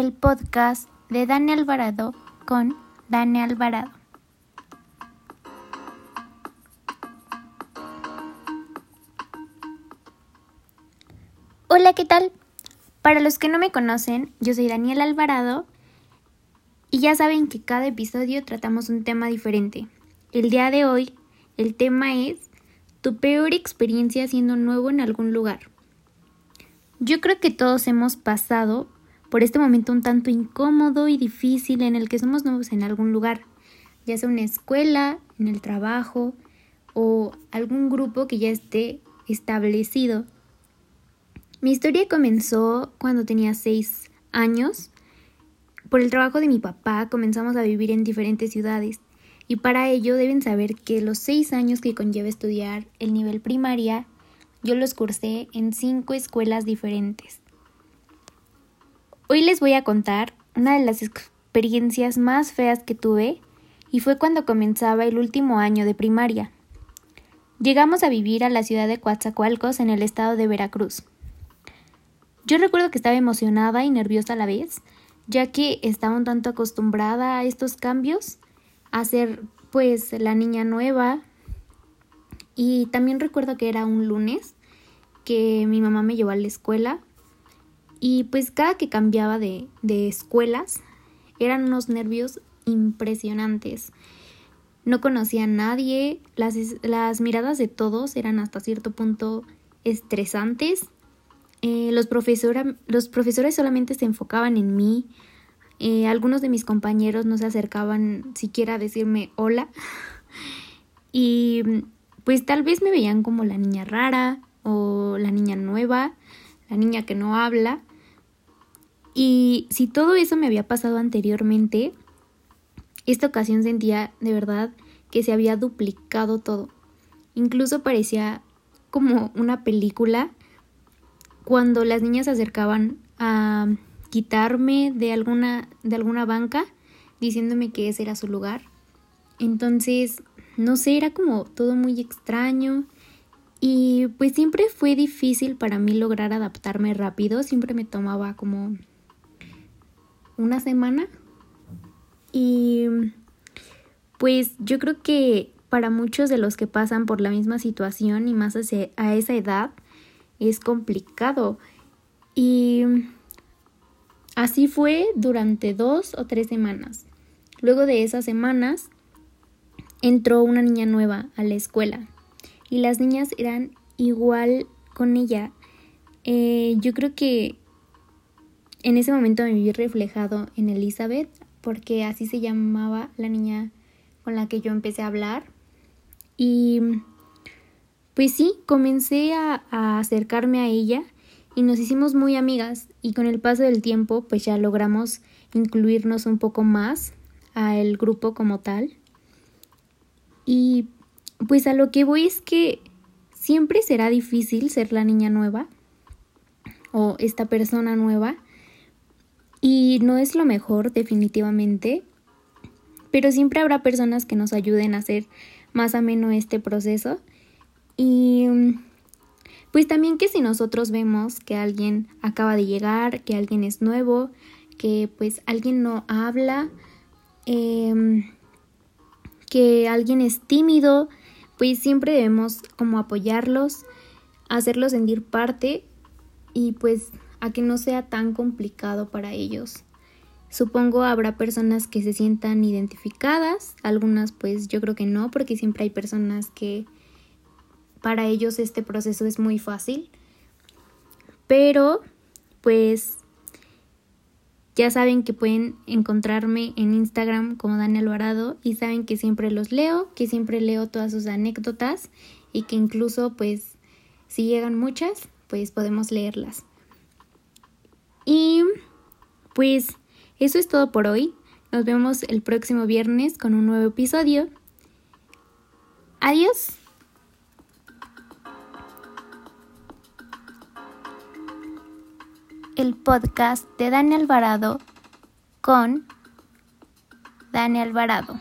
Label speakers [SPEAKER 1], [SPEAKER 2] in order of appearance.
[SPEAKER 1] el podcast de Dani Alvarado con Dani Alvarado. Hola, ¿qué tal? Para los que no me conocen, yo soy Daniel Alvarado y ya saben que cada episodio tratamos un tema diferente. El día de hoy, el tema es tu peor experiencia siendo nuevo en algún lugar. Yo creo que todos hemos pasado por este momento un tanto incómodo y difícil en el que somos nuevos en algún lugar, ya sea una escuela, en el trabajo o algún grupo que ya esté establecido. Mi historia comenzó cuando tenía seis años. Por el trabajo de mi papá comenzamos a vivir en diferentes ciudades y para ello deben saber que los seis años que conlleva estudiar el nivel primaria yo los cursé en cinco escuelas diferentes. Hoy les voy a contar una de las experiencias más feas que tuve y fue cuando comenzaba el último año de primaria. Llegamos a vivir a la ciudad de Coatzacoalcos en el estado de Veracruz. Yo recuerdo que estaba emocionada y nerviosa a la vez, ya que estaba un tanto acostumbrada a estos cambios, a ser pues la niña nueva. Y también recuerdo que era un lunes que mi mamá me llevó a la escuela y pues cada que cambiaba de, escuelas eran unos nervios impresionantes. No conocía a nadie, las, las miradas de todos eran hasta cierto punto estresantes. Eh, los, los profesores solamente se enfocaban en mí. Eh, algunos de mis compañeros no se acercaban siquiera a decirme hola. Y pues tal vez me veían como la niña rara o la niña nueva, la niña que no habla. Y si todo eso me había pasado anteriormente, esta ocasión sentía de verdad que se había duplicado todo. Incluso parecía como una película cuando las niñas se acercaban a quitarme de alguna, de alguna banca diciéndome que ese era su lugar. Entonces, no sé, era como todo muy extraño y pues siempre fue difícil para mí lograr adaptarme rápido, siempre me tomaba como una semana. Y pues yo creo que para muchos de los que pasan por la misma situación y más a esa edad es complicado. Y así fue durante dos o tres semanas. Luego de esas semanas entró una niña nueva a la escuela y las niñas eran igual con ella. Eh, yo creo que en ese momento me vi reflejado en Elizabeth, porque así se llamaba la niña con la que yo empecé a hablar. Y pues sí, comencé a, acercarme a ella y nos hicimos muy amigas y con el paso del tiempo pues ya logramos incluirnos un poco más al grupo como tal. Y pues a lo que voy es que siempre será difícil ser la niña nueva o esta persona nueva y no es lo mejor definitivamente, pero siempre habrá personas que nos ayuden a hacer más ameno este proceso. Y pues también que si nosotros vemos que alguien acaba de llegar, que alguien es nuevo, que pues alguien no habla, em, que alguien es tímido, pues siempre debemos como apoyarlos, hacerlos sentir parte y pues a que no sea tan complicado para ellos. Supongo habrá personas que se sientan identificadas, algunas pues yo creo que no, porque siempre hay personas que para ellos este proceso es muy fácil. Pero pues ya saben que pueden encontrarme en Instagram como Daniel Alvarado y saben que siempre los leo, que siempre leo todas sus anécdotas y que incluso pues si llegan muchas pues podemos leerlas. Y pues eso es todo por hoy. Nos vemos el próximo viernes con un nuevo episodio. Adiós. El podcast de Dani Alvarado con Dani Alvarado.